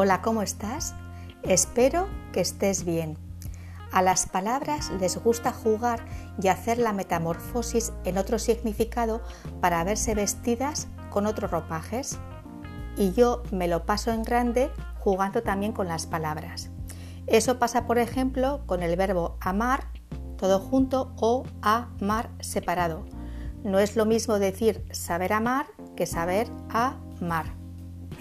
Hola, ¿cómo estás? Espero que estés bien. A las palabras les gusta jugar y hacer la metamorfosis en otro significado para verse vestidas con otros ropajes. Y yo me lo paso en grande jugando también con las palabras. Eso pasa, por ejemplo, con el verbo amar, todo junto, o amar separado. No es lo mismo decir saber amar que saber amar.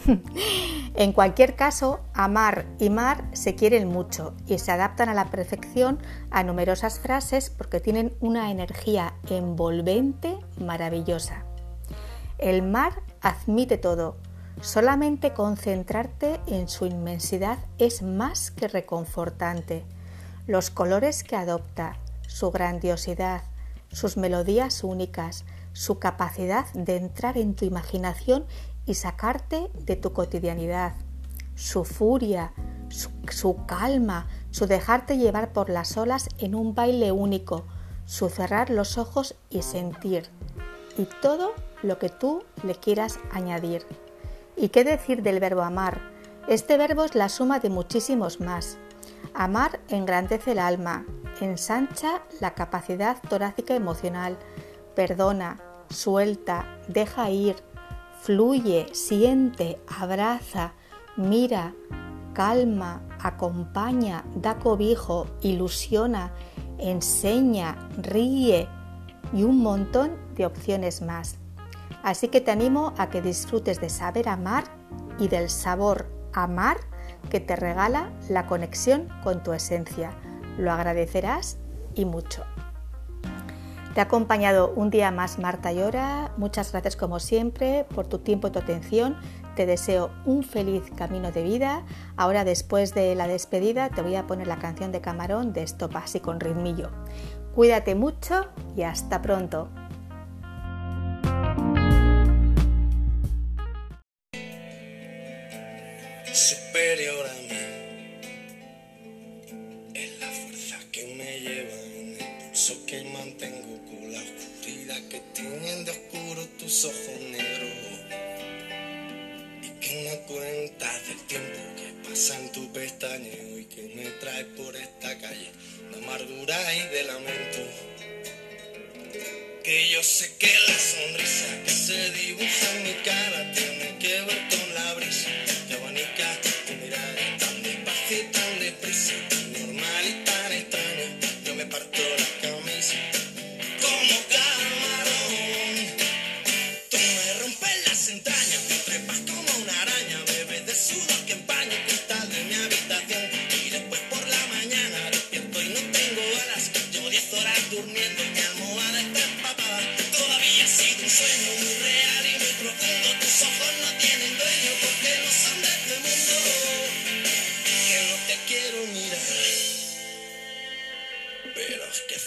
en cualquier caso, amar y mar se quieren mucho y se adaptan a la perfección a numerosas frases porque tienen una energía envolvente maravillosa. El mar admite todo. Solamente concentrarte en su inmensidad es más que reconfortante. Los colores que adopta, su grandiosidad, sus melodías únicas, su capacidad de entrar en tu imaginación y sacarte de tu cotidianidad, su furia, su, calma, su dejarte llevar por las olas en un baile único, su cerrar los ojos y sentir, y todo lo que tú le quieras añadir. ¿Y qué decir del verbo amar? Este verbo es la suma de muchísimos más. Amar engrandece el alma, ensancha la capacidad torácica emocional, perdona, suelta, deja ir, fluye, siente, abraza, mira, calma, acompaña, da cobijo, ilusiona, enseña, ríe y un montón de opciones más. Así que te animo a que disfrutes de saber amar y del sabor amar que te regala la conexión con tu esencia. Lo agradecerás y mucho. Te ha acompañado un día más Marta Llora. Muchas gracias como siempre por tu tiempo y tu atención. Te deseo un feliz camino de vida. Ahora después de la despedida te voy a poner la canción de Camarón de Stop así con ritmillo. Cuídate mucho y hasta pronto. Que mantengo que tienen de oscuro tus ojos negros y que me cuentas del tiempo que pasa en tu pestañeo y que me trae por esta calle de amargura y de lamento. Que yo sé que la sonrisa que se dibuja en mi cara tiene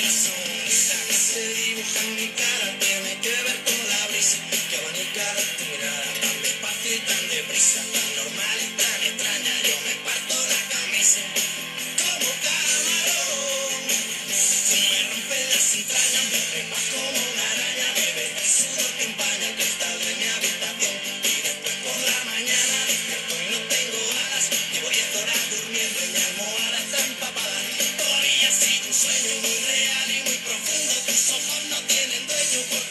ya sé tienen dueño.